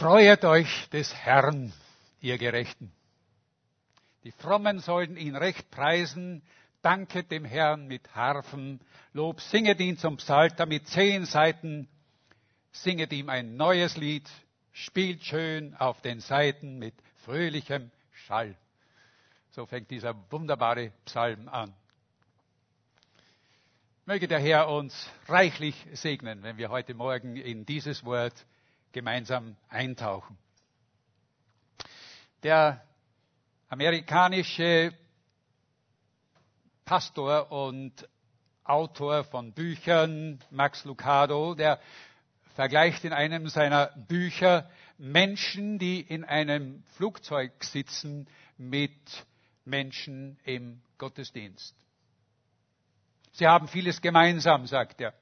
Freuet euch des Herrn, ihr Gerechten. Die Frommen sollten ihn recht preisen, danket dem Herrn mit Harfen, Lob, singet ihn zum Psalter mit zehn Seiten, singet ihm ein neues Lied, spielt schön auf den Seiten mit fröhlichem Schall. So fängt dieser wunderbare Psalm an. Möge der Herr uns reichlich segnen, wenn wir heute Morgen in dieses Wort gemeinsam eintauchen. Der amerikanische Pastor und Autor von Büchern, Max Lucado, der vergleicht in einem seiner Bücher Menschen, die in einem Flugzeug sitzen, mit Menschen im Gottesdienst. Sie haben vieles gemeinsam, sagt er.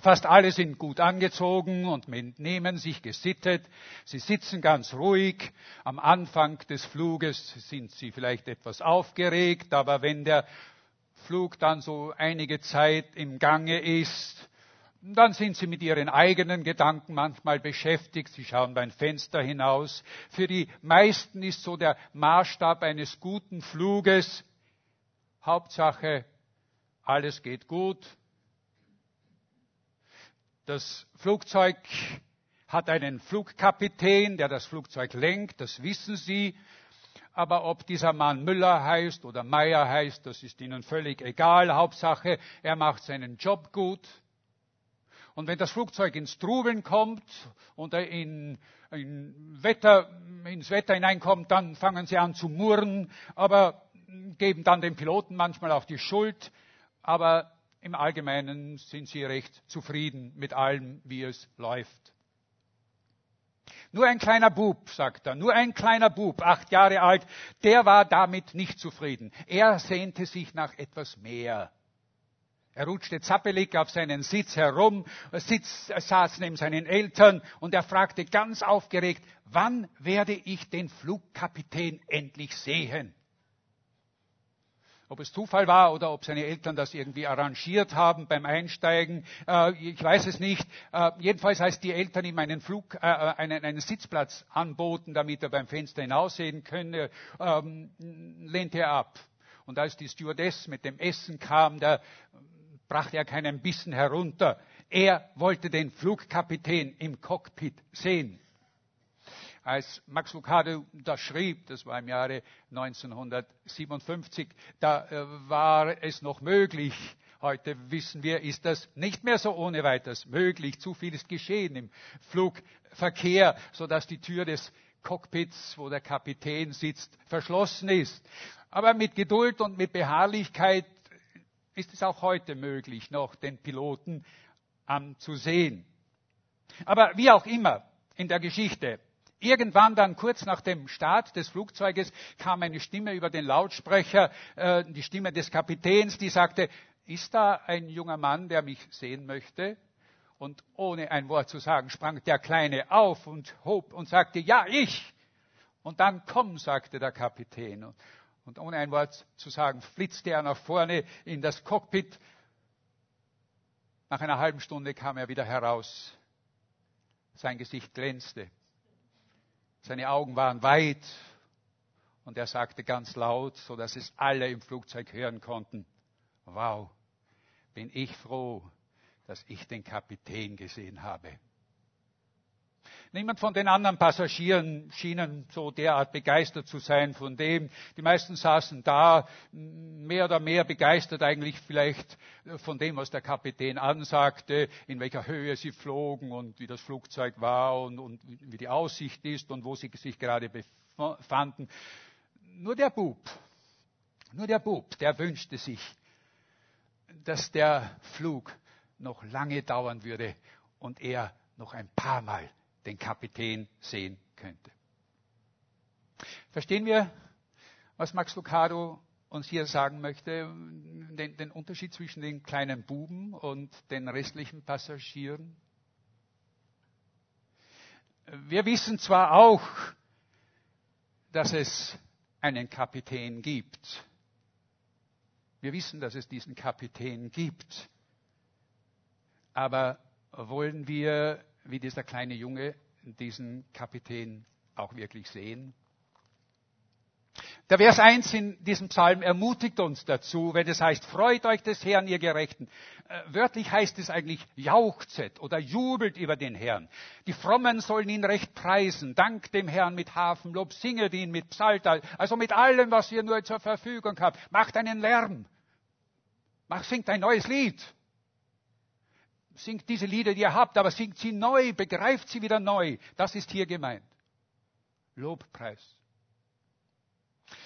Fast alle sind gut angezogen und nehmen sich gesittet. Sie sitzen ganz ruhig. Am Anfang des Fluges sind sie vielleicht etwas aufgeregt, aber wenn der Flug dann so einige Zeit im Gange ist, dann sind sie mit ihren eigenen Gedanken manchmal beschäftigt. Sie schauen beim Fenster hinaus. Für die meisten ist so der Maßstab eines guten Fluges Hauptsache, alles geht gut, das Flugzeug hat einen Flugkapitän, der das Flugzeug lenkt, das wissen Sie. Aber ob dieser Mann Müller heißt oder Meier heißt, das ist Ihnen völlig egal. Hauptsache, er macht seinen Job gut. Und wenn das Flugzeug ins Trubeln kommt und in, in Wetter, ins Wetter hineinkommt, dann fangen sie an zu murren, aber geben dann dem Piloten manchmal auch die Schuld. Aber im Allgemeinen sind sie recht zufrieden mit allem, wie es läuft. Nur ein kleiner Bub, sagt er, nur ein kleiner Bub, acht Jahre alt, der war damit nicht zufrieden. Er sehnte sich nach etwas mehr. Er rutschte zappelig auf seinen Sitz herum, Sitz, saß neben seinen Eltern und er fragte ganz aufgeregt, wann werde ich den Flugkapitän endlich sehen? Ob es Zufall war oder ob seine Eltern das irgendwie arrangiert haben beim Einsteigen, äh, ich weiß es nicht. Äh, jedenfalls, als die Eltern ihm einen, Flug, äh, einen, einen Sitzplatz anboten, damit er beim Fenster hinaussehen könne, ähm, lehnte er ab. Und als die Stewardess mit dem Essen kam, da brachte er keinen Bissen herunter. Er wollte den Flugkapitän im Cockpit sehen als Max Lucado das schrieb, das war im Jahre 1957, da äh, war es noch möglich. Heute wissen wir, ist das nicht mehr so ohne weiteres möglich. Zu viel ist geschehen im Flugverkehr, sodass die Tür des Cockpits, wo der Kapitän sitzt, verschlossen ist. Aber mit Geduld und mit Beharrlichkeit ist es auch heute möglich, noch den Piloten anzusehen. Aber wie auch immer in der Geschichte, Irgendwann dann kurz nach dem Start des Flugzeuges kam eine Stimme über den Lautsprecher, äh, die Stimme des Kapitäns, die sagte, ist da ein junger Mann, der mich sehen möchte? Und ohne ein Wort zu sagen, sprang der Kleine auf und hob und sagte, ja, ich. Und dann komm, sagte der Kapitän. Und ohne ein Wort zu sagen, flitzte er nach vorne in das Cockpit. Nach einer halben Stunde kam er wieder heraus. Sein Gesicht glänzte. Seine Augen waren weit und er sagte ganz laut, so dass es alle im Flugzeug hören konnten, wow, bin ich froh, dass ich den Kapitän gesehen habe. Niemand von den anderen Passagieren schien so derart begeistert zu sein von dem. Die meisten saßen da, mehr oder mehr begeistert eigentlich vielleicht von dem, was der Kapitän ansagte, in welcher Höhe sie flogen und wie das Flugzeug war und, und wie die Aussicht ist und wo sie sich gerade befanden. Nur der Bub, nur der Bub, der wünschte sich, dass der Flug noch lange dauern würde und er noch ein paar Mal den Kapitän sehen könnte. Verstehen wir, was Max Lucado uns hier sagen möchte, den, den, Unterschied zwischen den kleinen Buben und den restlichen Passagieren? Wir wissen zwar auch, dass es einen Kapitän gibt. Wir wissen, dass es diesen Kapitän gibt. Aber wollen wir wie dieser kleine Junge diesen Kapitän auch wirklich sehen? Der Vers 1 in diesem Psalm ermutigt uns dazu, wenn es heißt, freut euch des Herrn, ihr Gerechten. Äh, wörtlich heißt es eigentlich, jauchzet oder jubelt über den Herrn. Die Frommen sollen ihn recht preisen. Dank dem Herrn mit Hafenlob, singet ihn mit Psalter, also mit allem, was ihr nur zur Verfügung habt. Macht einen Lärm. Macht, singt ein neues Lied. Singt diese Lieder, die ihr habt, aber singt sie neu, begreift sie wieder neu. Das ist hier gemeint. Lobpreis.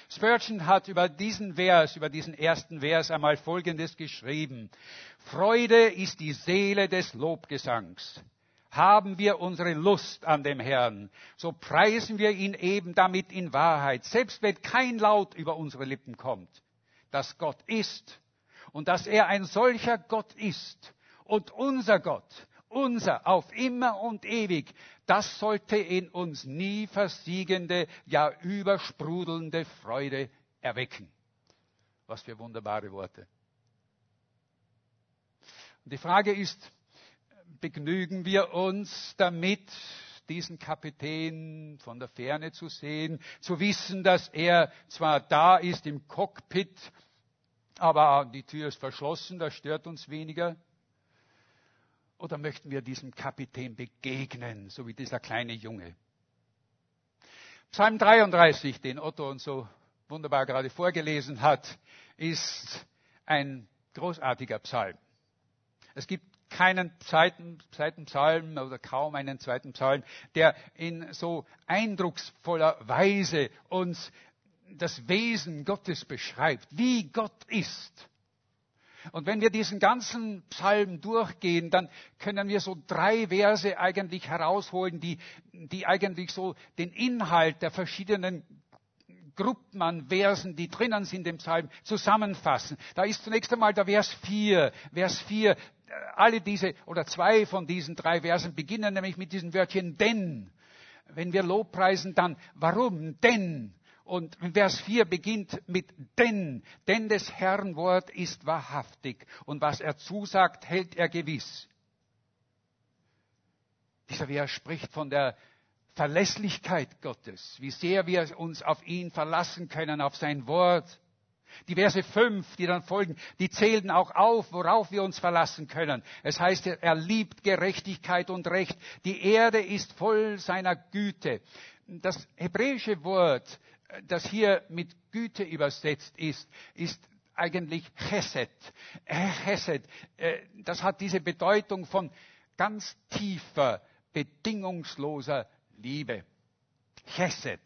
Spurgeon hat über diesen Vers, über diesen ersten Vers einmal Folgendes geschrieben. Freude ist die Seele des Lobgesangs. Haben wir unsere Lust an dem Herrn, so preisen wir ihn eben damit in Wahrheit, selbst wenn kein Laut über unsere Lippen kommt, dass Gott ist und dass er ein solcher Gott ist und unser Gott, unser auf immer und ewig, das sollte in uns nie versiegende, ja übersprudelnde Freude erwecken. Was für wunderbare Worte. Und die Frage ist, begnügen wir uns damit, diesen Kapitän von der Ferne zu sehen, zu wissen, dass er zwar da ist im Cockpit, aber die Tür ist verschlossen, das stört uns weniger. Oder möchten wir diesem Kapitän begegnen, so wie dieser kleine Junge? Psalm 33, den Otto uns so wunderbar gerade vorgelesen hat, ist ein großartiger Psalm. Es gibt keinen zweiten, zweiten Psalm oder kaum einen zweiten Psalm, der in so eindrucksvoller Weise uns das Wesen Gottes beschreibt, wie Gott ist. Und wenn wir diesen ganzen Psalm durchgehen, dann können wir so drei Verse eigentlich herausholen, die, die eigentlich so den Inhalt der verschiedenen Gruppen an Versen, die drinnen sind im Psalm, zusammenfassen. Da ist zunächst einmal der Vers 4. Vers 4, alle diese oder zwei von diesen drei Versen beginnen nämlich mit diesem Wörtchen denn. Wenn wir Lobpreisen, dann warum denn? Und Vers 4 beginnt mit denn, denn des Herrn Wort ist wahrhaftig und was er zusagt, hält er gewiss. Dieser Vers spricht von der Verlässlichkeit Gottes, wie sehr wir uns auf ihn verlassen können, auf sein Wort. Die Verse 5, die dann folgen, die zählen auch auf, worauf wir uns verlassen können. Es heißt, er liebt Gerechtigkeit und Recht. Die Erde ist voll seiner Güte. Das hebräische Wort das hier mit Güte übersetzt ist, ist eigentlich Chesed. Äh, Chesed, äh, das hat diese Bedeutung von ganz tiefer, bedingungsloser Liebe. Chesed.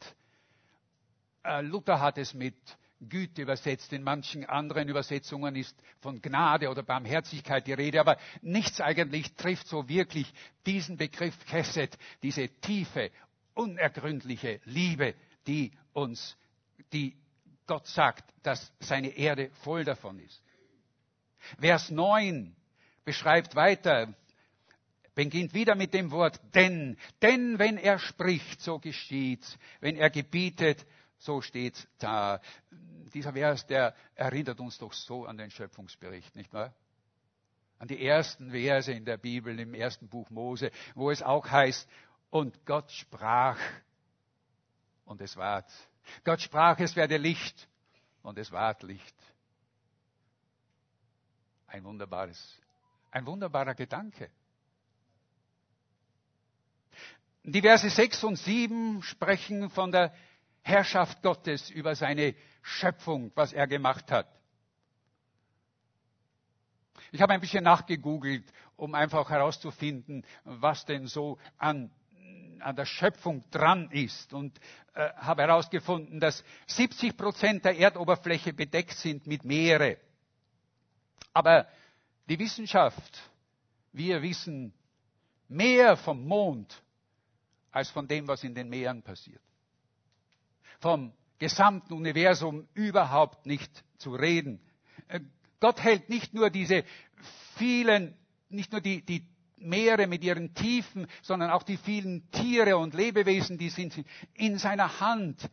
Äh, Luther hat es mit Güte übersetzt. In manchen anderen Übersetzungen ist von Gnade oder Barmherzigkeit die Rede, aber nichts eigentlich trifft so wirklich diesen Begriff Chesed, diese tiefe, unergründliche Liebe, die uns, die Gott sagt, dass seine Erde voll davon ist. Vers 9 beschreibt weiter, beginnt wieder mit dem Wort denn. Denn wenn er spricht, so geschieht's. Wenn er gebietet, so steht's da. Dieser Vers, der erinnert uns doch so an den Schöpfungsbericht, nicht wahr? An die ersten Verse in der Bibel, im ersten Buch Mose, wo es auch heißt, und Gott sprach, und es ward. Gott sprach, es werde Licht und es ward Licht. Ein wunderbares, ein wunderbarer Gedanke. Die Verse 6 und 7 sprechen von der Herrschaft Gottes über seine Schöpfung, was er gemacht hat. Ich habe ein bisschen nachgegoogelt, um einfach herauszufinden, was denn so an an der Schöpfung dran ist und äh, habe herausgefunden, dass 70 Prozent der Erdoberfläche bedeckt sind mit Meere. Aber die Wissenschaft, wir wissen mehr vom Mond als von dem, was in den Meeren passiert. Vom gesamten Universum überhaupt nicht zu reden. Äh, Gott hält nicht nur diese vielen, nicht nur die, die Meere mit ihren Tiefen, sondern auch die vielen Tiere und Lebewesen, die sind in seiner Hand,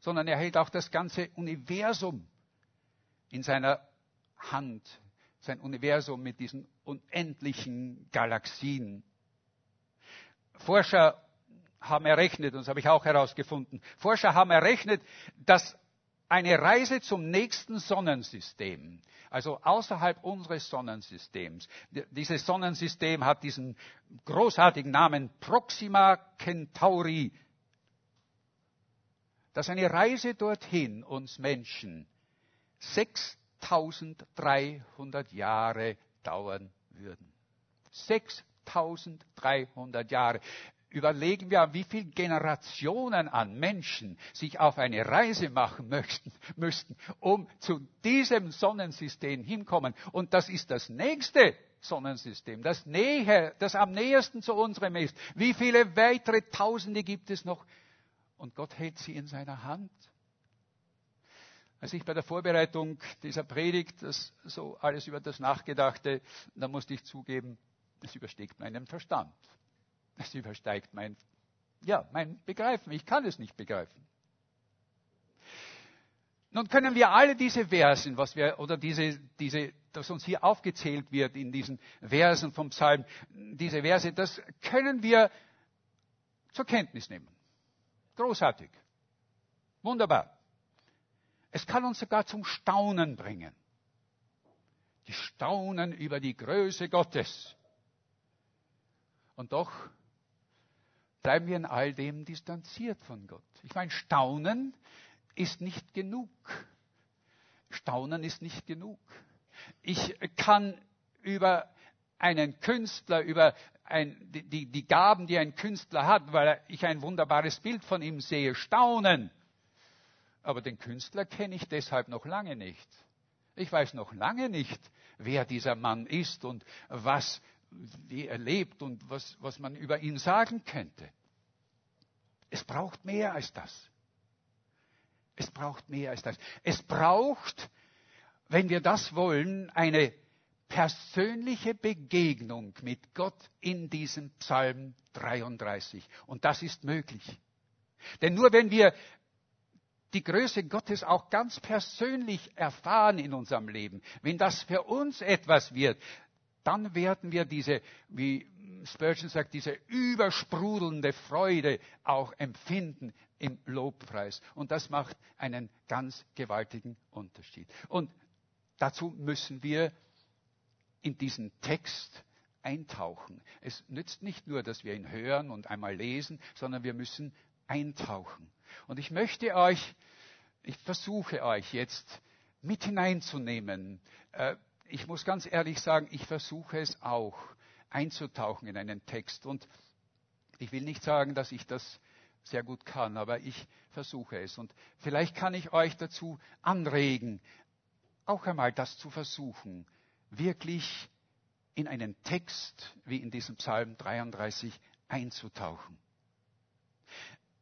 sondern er hält auch das ganze Universum in seiner Hand, sein Universum mit diesen unendlichen Galaxien. Forscher haben errechnet, und das habe ich auch herausgefunden, Forscher haben errechnet, dass eine Reise zum nächsten Sonnensystem, also außerhalb unseres Sonnensystems. Dieses Sonnensystem hat diesen großartigen Namen Proxima Centauri. Dass eine Reise dorthin uns Menschen 6300 Jahre dauern würden. 6300 Jahre überlegen wir, wie viele Generationen an Menschen sich auf eine Reise machen möchten, müssten, um zu diesem Sonnensystem hinkommen. Und das ist das nächste Sonnensystem, das näher, das am nähersten zu unserem ist. Wie viele weitere Tausende gibt es noch? Und Gott hält sie in seiner Hand. Als ich bei der Vorbereitung dieser Predigt das so alles über das nachgedachte, da musste ich zugeben, es übersteigt meinen Verstand. Es übersteigt mein, ja, mein Begreifen. Ich kann es nicht begreifen. Nun können wir alle diese Versen, was wir, oder diese, diese, das uns hier aufgezählt wird in diesen Versen vom Psalm, diese Verse, das können wir zur Kenntnis nehmen. Großartig. Wunderbar. Es kann uns sogar zum Staunen bringen. Die Staunen über die Größe Gottes. Und doch bleiben wir in all dem distanziert von Gott. Ich meine, Staunen ist nicht genug. Staunen ist nicht genug. Ich kann über einen Künstler, über ein, die, die Gaben, die ein Künstler hat, weil ich ein wunderbares Bild von ihm sehe, staunen. Aber den Künstler kenne ich deshalb noch lange nicht. Ich weiß noch lange nicht, wer dieser Mann ist und was wie er lebt und was, was man über ihn sagen könnte. Es braucht mehr als das. Es braucht mehr als das. Es braucht, wenn wir das wollen, eine persönliche Begegnung mit Gott in diesem Psalm 33. Und das ist möglich. Denn nur wenn wir die Größe Gottes auch ganz persönlich erfahren in unserem Leben, wenn das für uns etwas wird, dann werden wir diese, wie Spurgeon sagt, diese übersprudelnde Freude auch empfinden im Lobpreis. Und das macht einen ganz gewaltigen Unterschied. Und dazu müssen wir in diesen Text eintauchen. Es nützt nicht nur, dass wir ihn hören und einmal lesen, sondern wir müssen eintauchen. Und ich möchte euch, ich versuche euch jetzt mit hineinzunehmen, äh, ich muss ganz ehrlich sagen, ich versuche es auch einzutauchen in einen Text. Und ich will nicht sagen, dass ich das sehr gut kann, aber ich versuche es. Und vielleicht kann ich euch dazu anregen, auch einmal das zu versuchen, wirklich in einen Text wie in diesem Psalm 33 einzutauchen.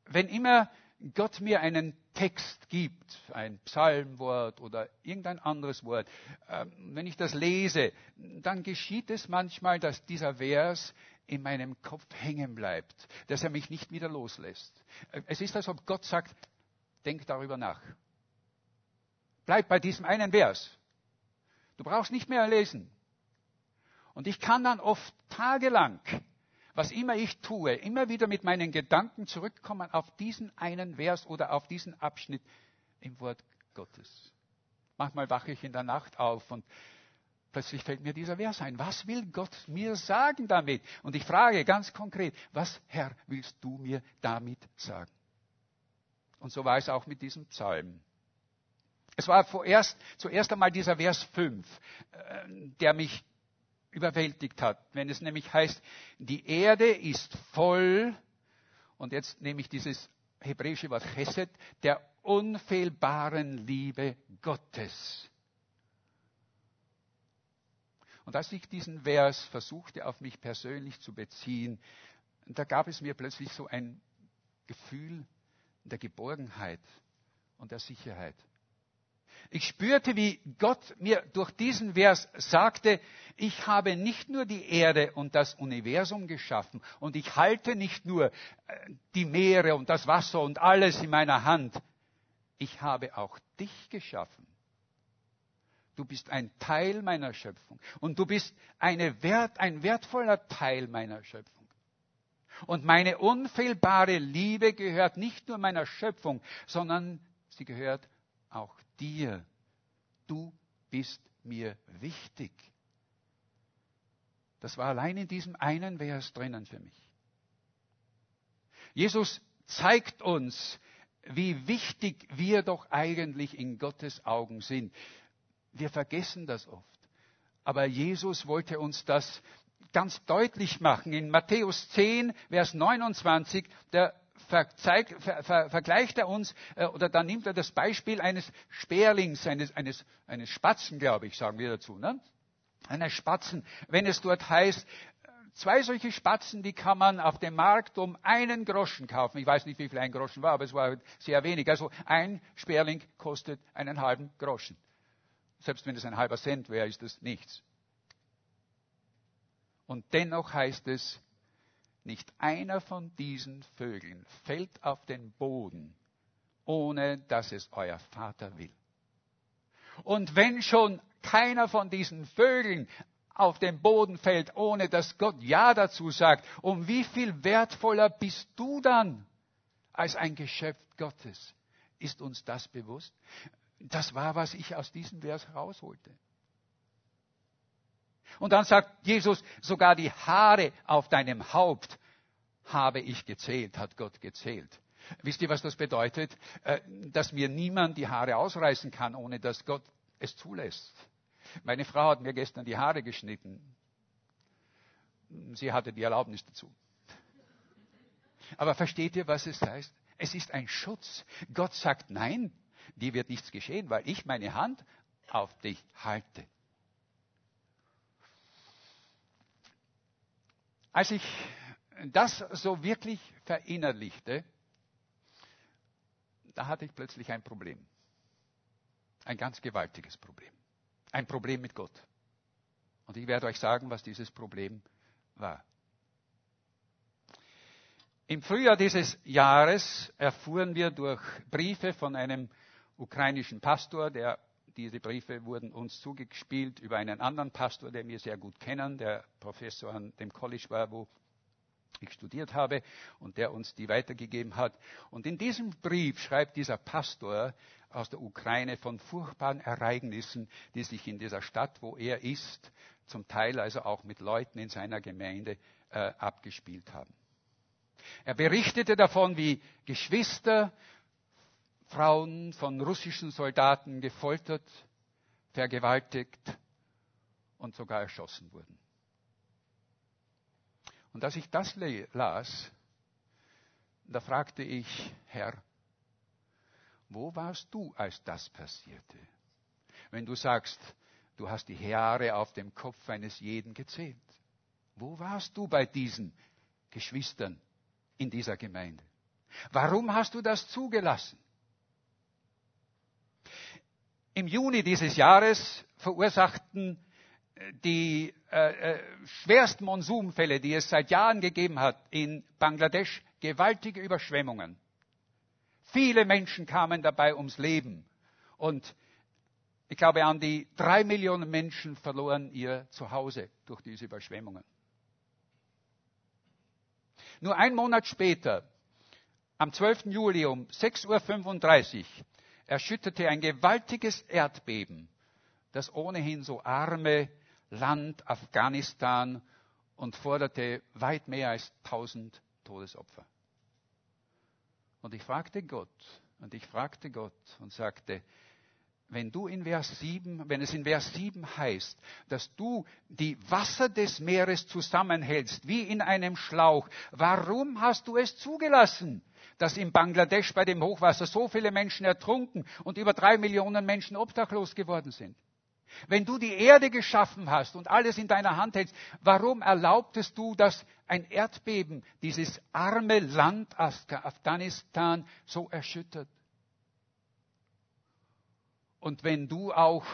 Wenn immer Gott mir einen Text gibt, ein Psalmwort oder irgendein anderes Wort, ähm, wenn ich das lese, dann geschieht es manchmal, dass dieser Vers in meinem Kopf hängen bleibt, dass er mich nicht wieder loslässt. Äh, es ist, als ob Gott sagt, denk darüber nach. Bleib bei diesem einen Vers. Du brauchst nicht mehr lesen. Und ich kann dann oft tagelang was immer ich tue, immer wieder mit meinen Gedanken zurückkommen auf diesen einen Vers oder auf diesen Abschnitt im Wort Gottes. Manchmal wache ich in der Nacht auf und plötzlich fällt mir dieser Vers ein. Was will Gott mir sagen damit? Und ich frage ganz konkret, was Herr willst du mir damit sagen? Und so war es auch mit diesem Psalm. Es war vorerst, zuerst einmal dieser Vers 5, äh, der mich überwältigt hat. Wenn es nämlich heißt, die Erde ist voll, und jetzt nehme ich dieses hebräische Wort Chesed, der unfehlbaren Liebe Gottes. Und als ich diesen Vers versuchte auf mich persönlich zu beziehen, da gab es mir plötzlich so ein Gefühl der Geborgenheit und der Sicherheit. Ich spürte, wie Gott mir durch diesen Vers sagte, ich habe nicht nur die Erde und das Universum geschaffen und ich halte nicht nur äh, die Meere und das Wasser und alles in meiner Hand, ich habe auch dich geschaffen. Du bist ein Teil meiner Schöpfung und du bist Wert, ein wertvoller Teil meiner Schöpfung. Und meine unfehlbare Liebe gehört nicht nur meiner Schöpfung, sondern sie gehört auch dir. Du bist mir wichtig. Das war allein in diesem einen Vers drinnen für mich. Jesus zeigt uns, wie wichtig wir doch eigentlich in Gottes Augen sind. Wir vergessen das oft. Aber Jesus wollte uns das ganz deutlich machen. In Matthäus 10, Vers 29, da verzeigt, ver, ver, vergleicht er uns, äh, oder da nimmt er das Beispiel eines Sperlings, eines, eines, eines Spatzen, glaube ich, sagen wir dazu. Ne? Eines Spatzen, wenn es dort heißt, Zwei solche Spatzen, die kann man auf dem Markt um einen Groschen kaufen. Ich weiß nicht, wie viel ein Groschen war, aber es war sehr wenig. Also ein Sperling kostet einen halben Groschen. Selbst wenn es ein halber Cent wäre, ist das nichts. Und dennoch heißt es, nicht einer von diesen Vögeln fällt auf den Boden, ohne dass es euer Vater will. Und wenn schon keiner von diesen Vögeln auf den Boden fällt, ohne dass Gott Ja dazu sagt, um wie viel wertvoller bist du dann als ein Geschöpf Gottes? Ist uns das bewusst? Das war, was ich aus diesem Vers rausholte. Und dann sagt Jesus, sogar die Haare auf deinem Haupt habe ich gezählt, hat Gott gezählt. Wisst ihr, was das bedeutet? Äh, dass mir niemand die Haare ausreißen kann, ohne dass Gott es zulässt. Meine Frau hat mir gestern die Haare geschnitten. Sie hatte die Erlaubnis dazu. Aber versteht ihr, was es heißt? Es ist ein Schutz. Gott sagt nein, dir wird nichts geschehen, weil ich meine Hand auf dich halte. Als ich das so wirklich verinnerlichte, da hatte ich plötzlich ein Problem. Ein ganz gewaltiges Problem ein Problem mit Gott. Und ich werde euch sagen, was dieses Problem war. Im Frühjahr dieses Jahres erfuhren wir durch Briefe von einem ukrainischen Pastor, der diese Briefe wurden uns zugespielt über einen anderen Pastor, den wir sehr gut kennen, der Professor an dem College war, wo ich studiert habe und der uns die weitergegeben hat. Und in diesem Brief schreibt dieser Pastor, aus der Ukraine von furchtbaren Ereignissen, die sich in dieser Stadt, wo er ist, zum Teil also auch mit Leuten in seiner Gemeinde äh, abgespielt haben. Er berichtete davon, wie Geschwister, Frauen von russischen Soldaten gefoltert, vergewaltigt und sogar erschossen wurden. Und als ich das las, da fragte ich, Herr, wo warst du, als das passierte? Wenn du sagst, du hast die Haare auf dem Kopf eines jeden gezählt. Wo warst du bei diesen Geschwistern in dieser Gemeinde? Warum hast du das zugelassen? Im Juni dieses Jahres verursachten äh, die äh, äh, schwersten Monsunfälle, die es seit Jahren gegeben hat, in Bangladesch gewaltige Überschwemmungen. Viele Menschen kamen dabei ums Leben. Und ich glaube, an die drei Millionen Menschen verloren ihr Zuhause durch diese Überschwemmungen. Nur ein Monat später, am 12. Juli um 6.35 Uhr, erschütterte ein gewaltiges Erdbeben das ohnehin so arme Land Afghanistan und forderte weit mehr als 1000 Todesopfer. Und ich fragte Gott, und ich fragte Gott und sagte, wenn du in Vers 7, wenn es in Vers 7 heißt, dass du die Wasser des Meeres zusammenhältst, wie in einem Schlauch, warum hast du es zugelassen, dass in Bangladesch bei dem Hochwasser so viele Menschen ertrunken und über drei Millionen Menschen obdachlos geworden sind? Wenn du die Erde geschaffen hast und alles in deiner Hand hältst, warum erlaubtest du, dass ein Erdbeben dieses arme Land Afghanistan so erschüttert? Und wenn du auch,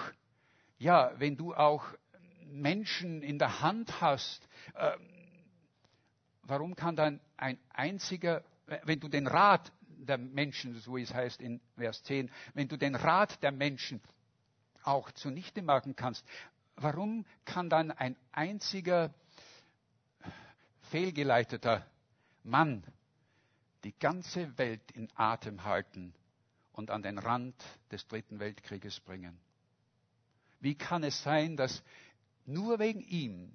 ja, wenn du auch Menschen in der Hand hast, äh, warum kann dann ein einziger, wenn du den Rat der Menschen, so wie es heißt in Vers 10, wenn du den Rat der Menschen auch zunichte machen kannst, warum kann dann ein einziger fehlgeleiteter Mann die ganze Welt in Atem halten und an den Rand des Dritten Weltkrieges bringen? Wie kann es sein, dass nur wegen ihm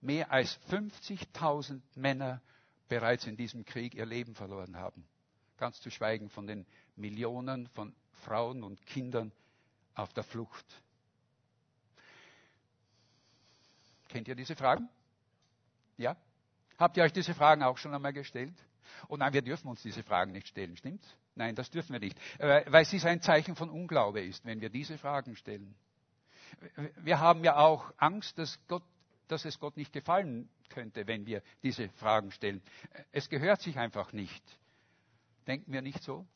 mehr als 50.000 Männer bereits in diesem Krieg ihr Leben verloren haben? Ganz zu schweigen von den Millionen von Frauen und Kindern auf der Flucht. Kennt ihr diese Fragen? Ja? Habt ihr euch diese Fragen auch schon einmal gestellt? Und nein, wir dürfen uns diese Fragen nicht stellen, stimmt's? Nein, das dürfen wir nicht, äh, weil es ein Zeichen von Unglaube ist, wenn wir diese Fragen stellen. Wir haben ja auch Angst, dass, Gott, dass es Gott nicht gefallen könnte, wenn wir diese Fragen stellen. Es gehört sich einfach nicht. Denken wir nicht so?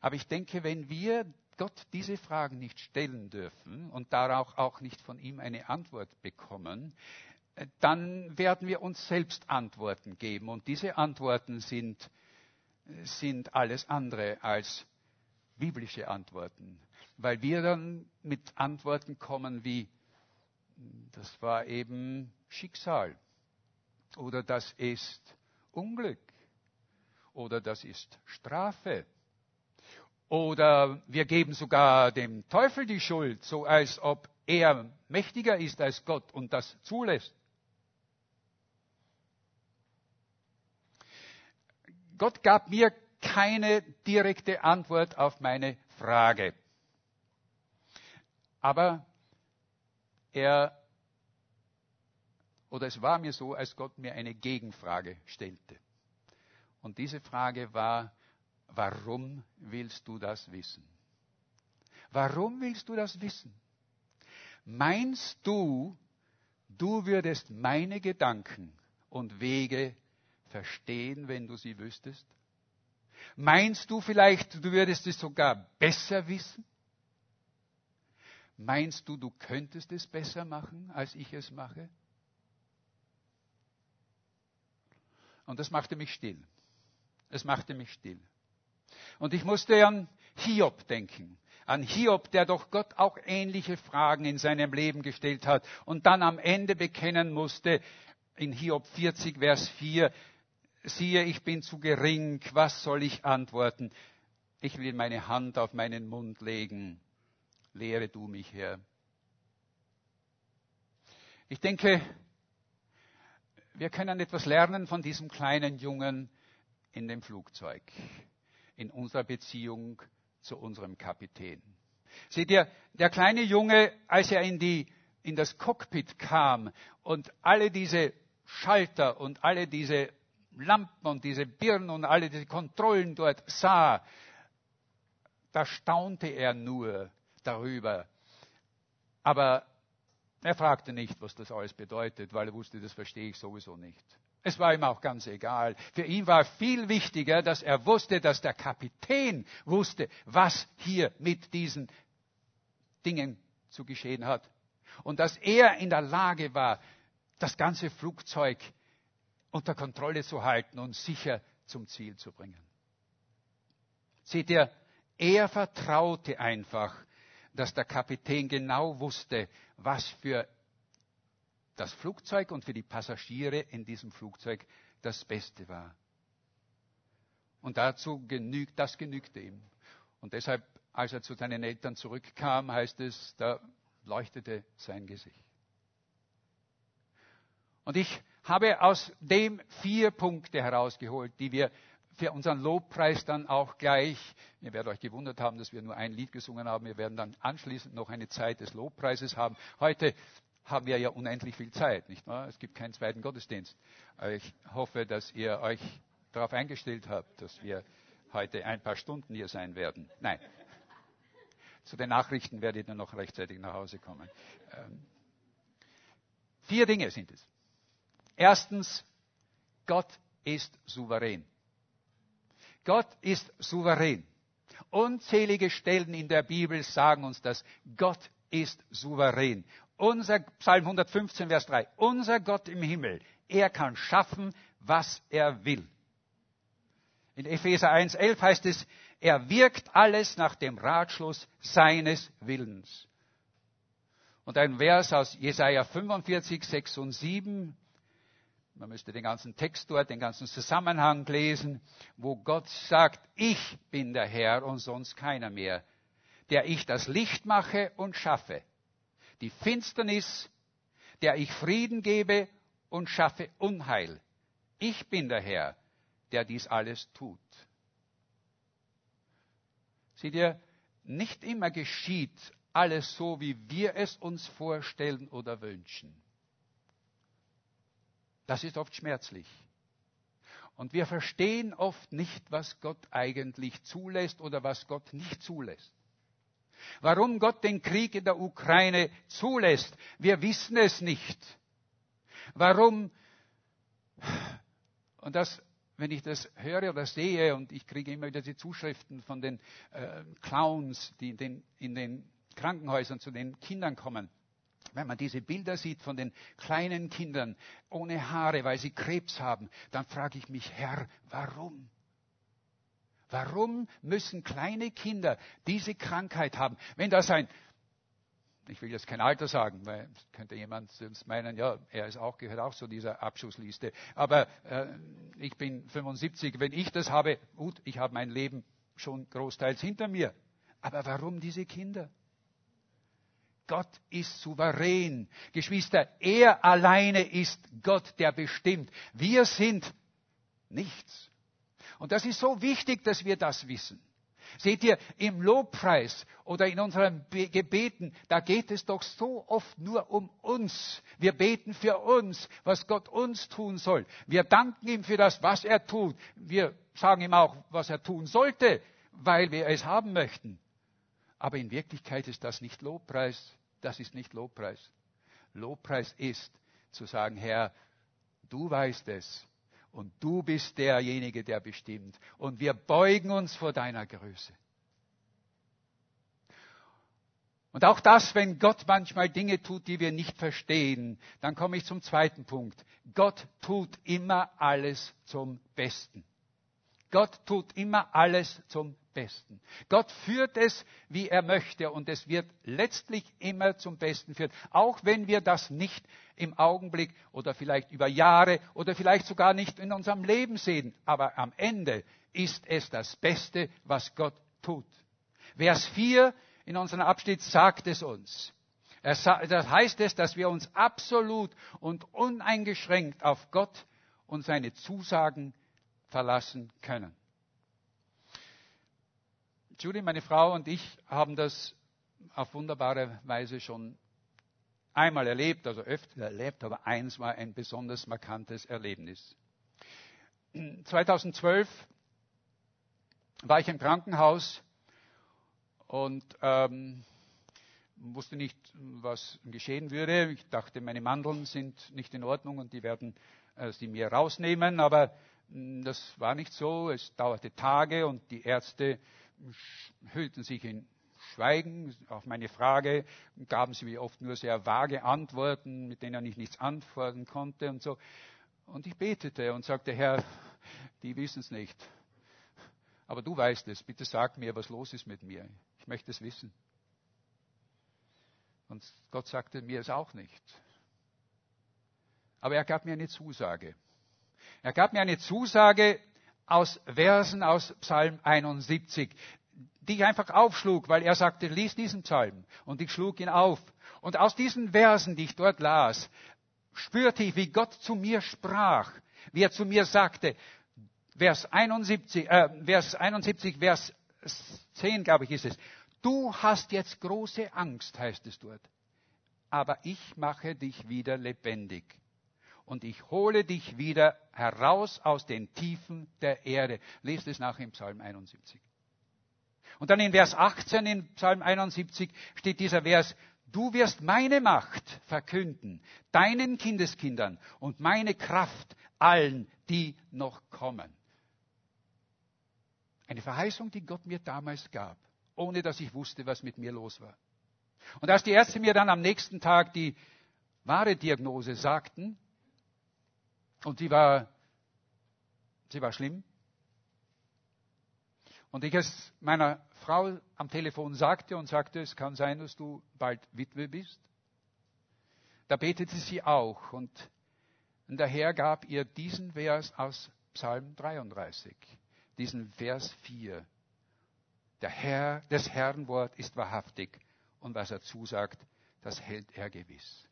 Aber ich denke, wenn wir Gott diese Fragen nicht stellen dürfen und darauf auch nicht von ihm eine Antwort bekommen, dann werden wir uns selbst Antworten geben. Und diese Antworten sind, sind alles andere als biblische Antworten, weil wir dann mit Antworten kommen wie, das war eben Schicksal oder das ist Unglück oder das ist Strafe oder wir geben sogar dem Teufel die Schuld, so als ob er mächtiger ist als Gott und das zulässt. Gott gab mir keine direkte Antwort auf meine Frage. Aber er, oder es war mir so, als Gott mir eine Gegenfrage stellte. Und diese Frage war, warum willst du das wissen? Warum willst du das wissen? Meinst du, du würdest meine Gedanken und Wege verstehen, wenn du sie wüsstest? Meinst du vielleicht, du würdest es sogar besser wissen? Meinst du, du könntest es besser machen, als ich es mache? Und das machte mich still. Es machte mich still. Und ich musste an Hiob denken. An Hiob, der doch Gott auch ähnliche Fragen in seinem Leben gestellt hat und dann am Ende bekennen musste, in Hiob 40, Vers 4, siehe, ich bin zu gering, was soll ich antworten? Ich will meine Hand auf meinen Mund legen. Lehre du mich, Herr. Ich denke, wir können etwas lernen von diesem kleinen Jungen in dem Flugzeug, in unserer Beziehung zu unserem Kapitän. Seht ihr, der kleine Junge, als er in, die, in das Cockpit kam und alle diese Schalter und alle diese Lampen und diese Birnen und alle diese Kontrollen dort sah, da staunte er nur darüber. Aber er fragte nicht, was das alles bedeutet, weil er wusste, das verstehe ich sowieso nicht. Es war ihm auch ganz egal. Für ihn war viel wichtiger, dass er wusste, dass der Kapitän wusste, was hier mit diesen Dingen zu geschehen hat. Und dass er in der Lage war, das ganze Flugzeug unter Kontrolle zu halten und sicher zum Ziel zu bringen. Seht ihr, er vertraute einfach, dass der Kapitän genau wusste, was für das Flugzeug und für die Passagiere in diesem Flugzeug das Beste war. Und dazu genügt, das genügte ihm. Und deshalb, als er zu seinen Eltern zurückkam, heißt es, da leuchtete sein Gesicht. Und ich habe aus dem vier Punkte herausgeholt, die wir für unseren Lobpreis dann auch gleich, ihr werdet euch gewundert haben, dass wir nur ein Lied gesungen haben, wir werden dann anschließend noch eine Zeit des Lobpreises haben. Heute haben wir ja unendlich viel Zeit, nicht wahr? Es gibt keinen zweiten Gottesdienst. Ich hoffe, dass ihr euch darauf eingestellt habt, dass wir heute ein paar Stunden hier sein werden. Nein. Zu den Nachrichten werdet ihr noch rechtzeitig nach Hause kommen. Ähm, vier Dinge sind es. Erstens, Gott ist souverän. Gott ist souverän. Unzählige Stellen in der Bibel sagen uns das. Gott ist souverän. Unser Psalm 115, Vers 3. Unser Gott im Himmel, er kann schaffen, was er will. In Epheser 1, 11 heißt es, er wirkt alles nach dem Ratschluss seines Willens. Und ein Vers aus Jesaja 45, 6 und 7 man müsste den ganzen Text dort, den ganzen Zusammenhang lesen, wo Gott sagt, ich bin der Herr und sonst keiner mehr, der ich das Licht mache und schaffe, die Finsternis, der ich Frieden gebe und schaffe Unheil. Ich bin der Herr, der dies alles tut. Seht ihr, nicht immer geschieht alles so, wie wir es uns vorstellen oder wünschen. Das ist oft schmerzlich. Und wir verstehen oft nicht, was Gott eigentlich zulässt oder was Gott nicht zulässt. Warum Gott den Krieg in der Ukraine zulässt, wir wissen es nicht. Warum, und das, wenn ich das höre oder sehe, und ich kriege immer wieder die Zuschriften von den äh, Clowns, die in den, in den Krankenhäusern zu den Kindern kommen, wenn man diese Bilder sieht von den kleinen Kindern ohne Haare, weil sie Krebs haben, dann frage ich mich, Herr, warum? Warum müssen kleine Kinder diese Krankheit haben? Wenn das ein, ich will jetzt kein Alter sagen, weil könnte jemand sonst meinen, ja, er ist auch, gehört auch zu dieser Abschussliste. Aber äh, ich bin 75, wenn ich das habe, gut, ich habe mein Leben schon großteils hinter mir. Aber warum diese Kinder? Gott ist souverän. Geschwister, er alleine ist Gott, der bestimmt. Wir sind nichts. Und das ist so wichtig, dass wir das wissen. Seht ihr, im Lobpreis oder in unseren Gebeten, da geht es doch so oft nur um uns. Wir beten für uns, was Gott uns tun soll. Wir danken ihm für das, was er tut. Wir sagen ihm auch, was er tun sollte, weil wir es haben möchten. Aber in Wirklichkeit ist das nicht Lobpreis. Das ist nicht Lobpreis. Lobpreis ist zu sagen, Herr, du weißt es und du bist derjenige, der bestimmt. Und wir beugen uns vor deiner Größe. Und auch das, wenn Gott manchmal Dinge tut, die wir nicht verstehen, dann komme ich zum zweiten Punkt. Gott tut immer alles zum Besten. Gott tut immer alles zum Besten. Gott führt es, wie er möchte, und es wird letztlich immer zum Besten führen, auch wenn wir das nicht im Augenblick oder vielleicht über Jahre oder vielleicht sogar nicht in unserem Leben sehen. Aber am Ende ist es das Beste, was Gott tut. Vers 4 in unserem Abschnitt sagt es uns. Das heißt es, dass wir uns absolut und uneingeschränkt auf Gott und seine Zusagen verlassen können. Julie, meine Frau und ich haben das auf wunderbare Weise schon einmal erlebt, also öfter erlebt, aber eins war ein besonders markantes Erlebnis. 2012 war ich im Krankenhaus und ähm, wusste nicht, was geschehen würde. Ich dachte, meine Mandeln sind nicht in Ordnung und die werden äh, sie mir rausnehmen, aber das war nicht so. Es dauerte Tage und die Ärzte hüllten sich in Schweigen. Auf meine Frage gaben sie mir oft nur sehr vage Antworten, mit denen ich nichts antworten konnte und so. Und ich betete und sagte, Herr, die wissen es nicht. Aber du weißt es. Bitte sag mir, was los ist mit mir. Ich möchte es wissen. Und Gott sagte mir es auch nicht. Aber er gab mir eine Zusage. Er gab mir eine Zusage, aus Versen aus Psalm 71, die ich einfach aufschlug, weil er sagte, lies diesen Psalm. Und ich schlug ihn auf. Und aus diesen Versen, die ich dort las, spürte ich, wie Gott zu mir sprach, wie er zu mir sagte, Vers 71, äh, Vers 71, Vers 10, glaube ich, ist es. Du hast jetzt große Angst, heißt es dort. Aber ich mache dich wieder lebendig und ich hole dich wieder heraus aus den Tiefen der Erde. Lest es nach im Psalm 71. Und dann in Vers 18 in Psalm 71 steht dieser Vers, du wirst meine Macht verkünden, deinen Kindeskindern und meine Kraft allen, die noch kommen. Eine Verheißung, die Gott mir damals gab, ohne dass ich wusste, was mit mir los war. Und als die Ärzte mir dann am nächsten Tag die wahre Diagnose sagten, und sie war, sie war schlimm. Und ich es meiner Frau am Telefon sagte und sagte, es kann sein, dass du bald Witwe bist. Da betete sie auch und Und der Herr gab ihr diesen Vers aus Psalm 33, diesen Vers 4. Der Herr, des Herrn Wort ist wahrhaftig und was er zusagt, das hält er gewiss.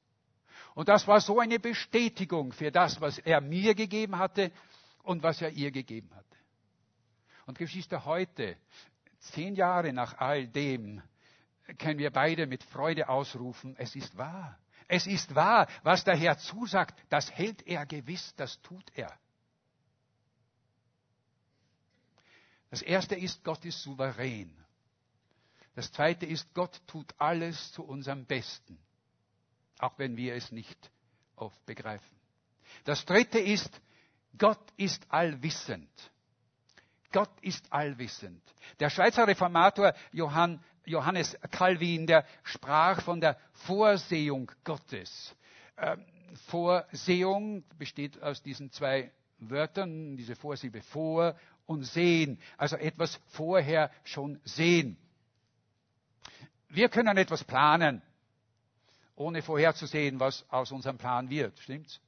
Und das war so eine Bestätigung für das, was er mir gegeben hatte und was er ihr gegeben hatte. Und Geschwister, heute, zehn Jahre nach all dem, können wir beide mit Freude ausrufen, es ist wahr. Es ist wahr, was der Herr zusagt, das hält er gewiss, das tut er. Das erste ist, Gott ist souverän. Das zweite ist, Gott tut alles zu unserem Besten, auch wenn wir es nicht oft begreifen. Das dritte ist, Gott ist allwissend. Gott ist allwissend. Der Schweizer Reformator Johann, Johannes Calvin, der sprach von der Vorsehung Gottes. Ähm, Vorsehung besteht aus diesen zwei Wörtern, diese Vorsilbe vor und sehen, also etwas vorher schon sehen. Wir können etwas planen, ohne vorherzusehen, was aus unserem Plan wird. Stimmt's?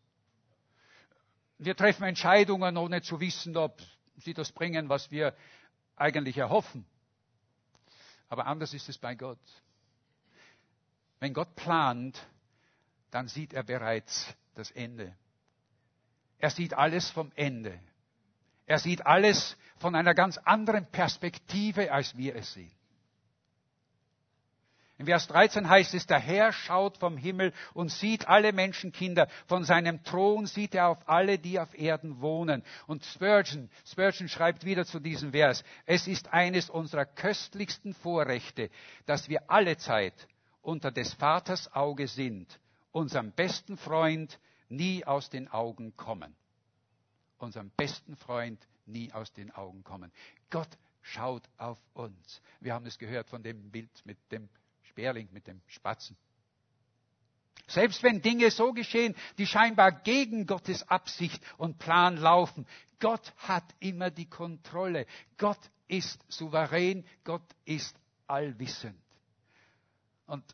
Wir treffen Entscheidungen, ohne zu wissen, ob sie das bringen, was wir eigentlich erhoffen. Aber anders ist es bei Gott. Wenn Gott plant, dann sieht er bereits das Ende. Er sieht alles vom Ende. Er sieht alles von einer ganz anderen Perspektive, als wir es sehen. In Vers 13 heißt es, der Herr schaut vom Himmel und sieht alle Menschenkinder. Von seinem Thron sieht er auf alle, die auf Erden wohnen. Und Spurgeon, Spurgeon schreibt wieder zu diesem Vers, es ist eines unserer köstlichsten Vorrechte, dass wir alle Zeit unter des Vaters Auge sind, unserem besten Freund nie aus den Augen kommen unserem besten Freund nie aus den Augen kommen. Gott schaut auf uns. Wir haben es gehört von dem Bild mit dem Sperling, mit dem Spatzen. Selbst wenn Dinge so geschehen, die scheinbar gegen Gottes Absicht und Plan laufen, Gott hat immer die Kontrolle. Gott ist souverän, Gott ist allwissend. Und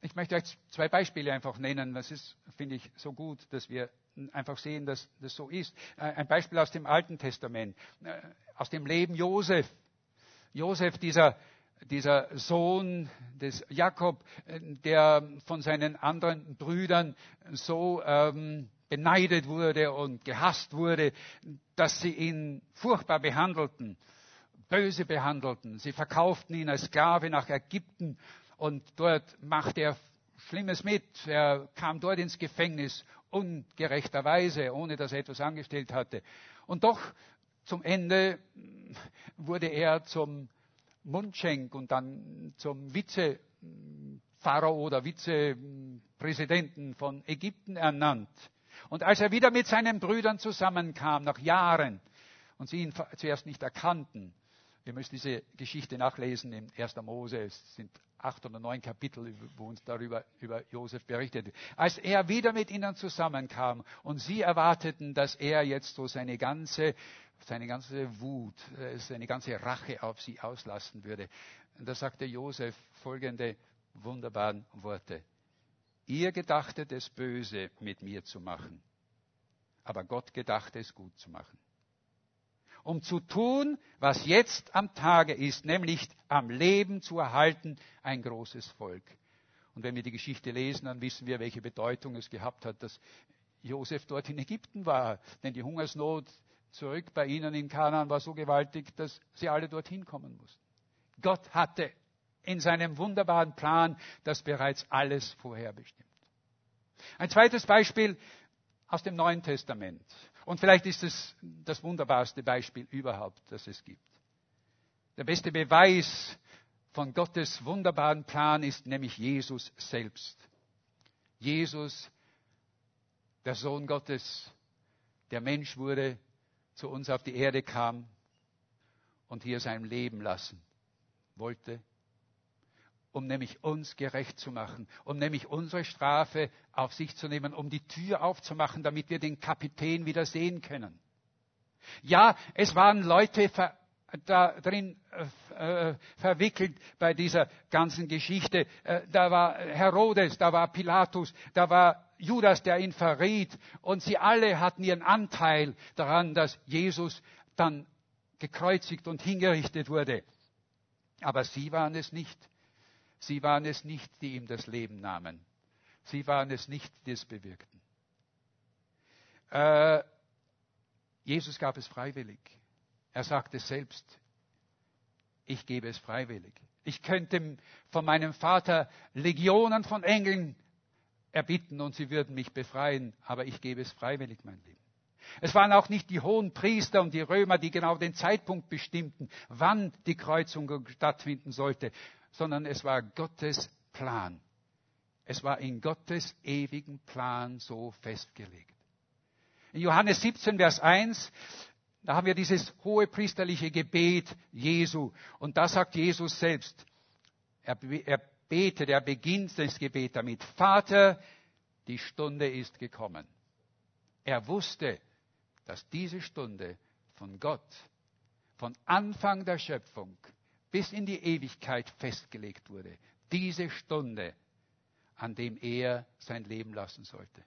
ich möchte euch zwei Beispiele einfach nennen. Das ist, finde ich, so gut, dass wir einfach sehen, dass das so ist. Äh, ein Beispiel aus dem Alten Testament, äh, aus dem Leben Josef. Josef, dieser, dieser Sohn des Jakob, äh, der von seinen anderen Brüdern so ähm, beneidet wurde und gehasst wurde, dass sie ihn furchtbar behandelten, böse behandelten. Sie verkauften ihn als Sklave nach Ägypten und dort machte er Schlimmes mit. Er kam dort ins Gefängnis ungerechterweise, ohne dass er etwas angestellt hatte. Und doch zum Ende wurde er zum Mundschenk und dann zum Vize-Pharao oder Vizepräsidenten von Ägypten ernannt. Und als er wieder mit seinen Brüdern zusammenkam, nach Jahren, und sie ihn zuerst nicht erkannten, wir müssen diese Geschichte nachlesen in 1. Mose. Es sind acht oder neun Kapitel, wo uns darüber über Josef berichtet. Als er wieder mit ihnen zusammenkam und sie erwarteten, dass er jetzt so seine ganze, seine ganze Wut, äh, seine ganze Rache auf sie auslassen würde. Und da sagte Josef folgende wunderbaren Worte. Ihr gedachtet es böse mit mir zu machen, aber Gott gedachte es gut zu machen um zu tun, was jetzt am Tage ist, nämlich am Leben zu erhalten, ein großes Volk. Und wenn wir die Geschichte lesen, dann wissen wir, welche Bedeutung es gehabt hat, dass Josef dort in Ägypten war. Denn die Hungersnot zurück bei ihnen in Kanaan war so gewaltig, dass sie alle dorthin kommen mussten. Gott hatte in seinem wunderbaren Plan das bereits alles vorherbestimmt. Ein zweites Beispiel aus dem Neuen Testament. Und vielleicht ist es das wunderbarste Beispiel überhaupt, das es gibt. Der beste Beweis von Gottes wunderbaren Plan ist nämlich Jesus selbst. Jesus, der Sohn Gottes, der Mensch wurde, zu uns auf die Erde kam und hier sein Leben lassen wollte, um nämlich uns gerecht zu machen, um nämlich unsere Strafe auf sich zu nehmen, um die Tür aufzumachen, damit wir den Kapitän wieder sehen können. Ja, es waren Leute da drin äh, verwickelt bei dieser ganzen Geschichte. Äh, da war Herodes, da war Pilatus, da war Judas, der ihn verriet. Und sie alle hatten ihren Anteil daran, dass Jesus dann gekreuzigt und hingerichtet wurde. Aber sie waren es nicht. Sie waren es nicht, die ihm das Leben nahmen. Sie waren es nicht, die es bewirkten. Äh, Jesus gab es freiwillig. Er sagte selbst, ich gebe es freiwillig. Ich könnte von meinem Vater Legionen von Engeln erbitten und sie würden mich befreien, aber ich gebe es freiwillig, mein Leben. Es waren auch nicht die hohen Priester und die Römer, die genau den Zeitpunkt bestimmten, wann die Kreuzung stattfinden sollte, sondern es war Gottes Plan. Es war in Gottes ewigen Plan so festgelegt. In Johannes 17, Vers 1, da haben wir dieses hohe priesterliche Gebet Jesu. Und da sagt Jesus selbst, er, er betet, er beginnt das Gebet damit, Vater, die Stunde ist gekommen. Er wusste, dass diese Stunde von Gott, von Anfang der Schöpfung bis in die Ewigkeit festgelegt wurde. Diese Stunde, an dem er sein Leben lassen sollte.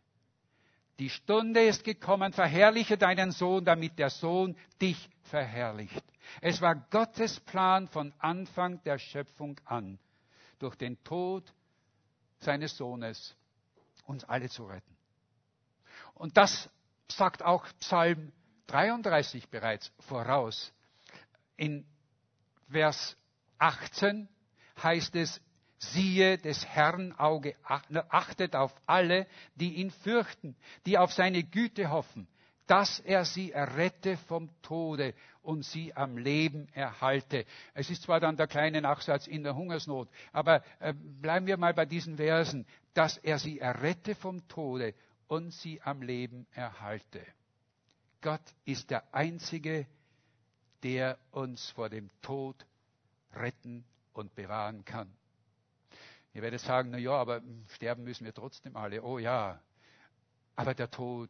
Die Stunde ist gekommen, verherrliche deinen Sohn, damit der Sohn dich verherrlicht. Es war Gottes Plan von Anfang der Schöpfung an, durch den Tod seines Sohnes uns alle zu retten. Und das sagt auch Psalm 33 bereits voraus. In Vers 18 heißt es, siehe, des Herrn Auge achtet auf alle, die ihn fürchten, die auf seine Güte hoffen, dass er sie errette vom Tode und sie am Leben erhalte. Es ist zwar dann der kleine Nachsatz in der Hungersnot, aber äh, bleiben wir mal bei diesen Versen, dass er sie errette vom Tode und sie am Leben erhalte. Gott ist der Einzige, der uns vor dem Tod retten und bewahren kann. Ihr werdet sagen, na ja, aber sterben müssen wir trotzdem alle. Oh ja. Aber der Tod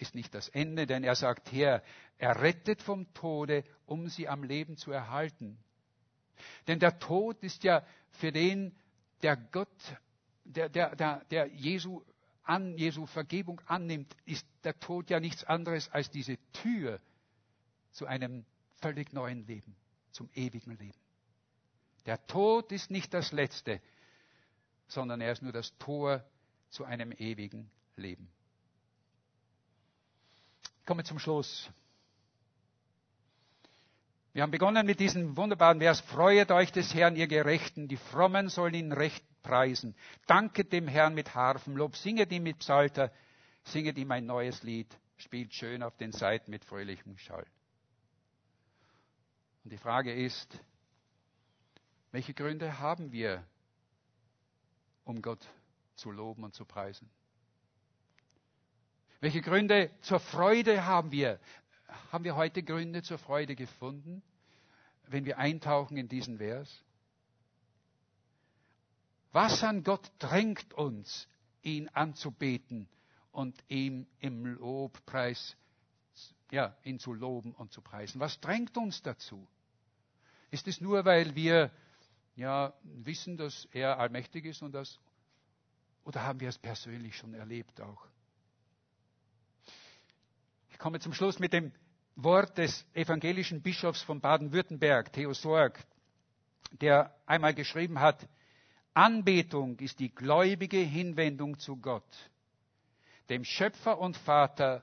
ist nicht das Ende, denn er sagt her, er rettet vom Tode, um sie am Leben zu erhalten. Denn der Tod ist ja für den, der Gott, der, der, der, der Jesu an Jesu Vergebung annimmt, ist der Tod ja nichts anderes als diese Tür zu einem völlig neuen Leben, zum ewigen Leben. Der Tod ist nicht das Letzte, sondern er ist nur das Tor zu einem ewigen Leben. Ich komme zum Schluss. Wir haben begonnen mit diesem wunderbaren Vers, Freuet euch des Herrn, ihr Gerechten, die Frommen sollen ihn recht preisen. Danket dem Herrn mit Harfenlob, singet ihm mit Psalter, singet ihm ein neues Lied, spielt schön auf den Seiten mit fröhlichem Schall. Und die Frage ist, welche Gründe haben wir, um Gott zu loben und zu preisen? Welche Gründe zur Freude haben wir? Haben wir heute Gründe zur Freude gefunden, wenn wir eintauchen in diesen Vers? Was an Gott drängt uns, ihn anzubeten und ihm im Lobpreis, ja, ihn zu loben und zu preisen? Was drängt uns dazu? Ist es nur, weil wir ja, wissen, dass er allmächtig ist und das, oder haben wir es persönlich schon erlebt auch? Ich komme zum Schluss mit dem Wort des evangelischen Bischofs von Baden-Württemberg, Theo Sorg, der einmal geschrieben hat, Anbetung ist die gläubige Hinwendung zu Gott, dem Schöpfer und Vater,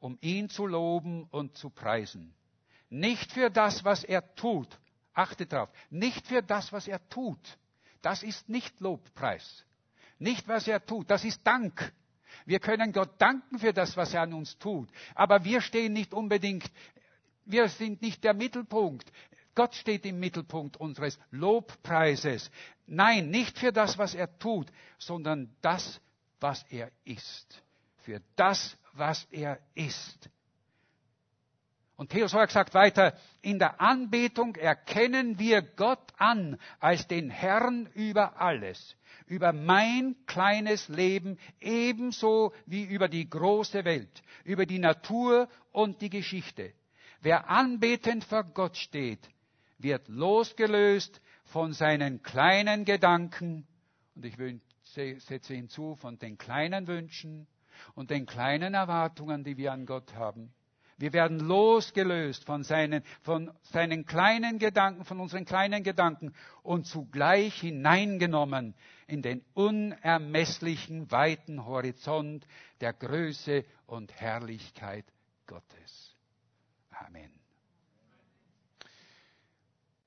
um ihn zu loben und zu preisen. Nicht für das, was er tut, achtet darauf, nicht für das, was er tut. Das ist nicht Lobpreis. Nicht, was er tut, das ist Dank. Wir können Gott danken für das, was er an uns tut. Aber wir stehen nicht unbedingt, wir sind nicht der Mittelpunkt. Gott steht im Mittelpunkt unseres Lobpreises. Nein, nicht für das, was er tut, sondern das, was er ist. Für das, was er ist. Und Theosorg sagt weiter, in der Anbetung erkennen wir Gott an als den Herrn über alles, über mein kleines Leben ebenso wie über die große Welt, über die Natur und die Geschichte. Wer anbetend vor Gott steht, wird losgelöst von seinen kleinen Gedanken und ich setze hinzu, von den kleinen Wünschen und den kleinen Erwartungen, die wir an Gott haben. Wir werden losgelöst von seinen, von seinen kleinen Gedanken, von unseren kleinen Gedanken und zugleich hineingenommen in den unermesslichen weiten Horizont der Größe und Herrlichkeit Gottes. Amen.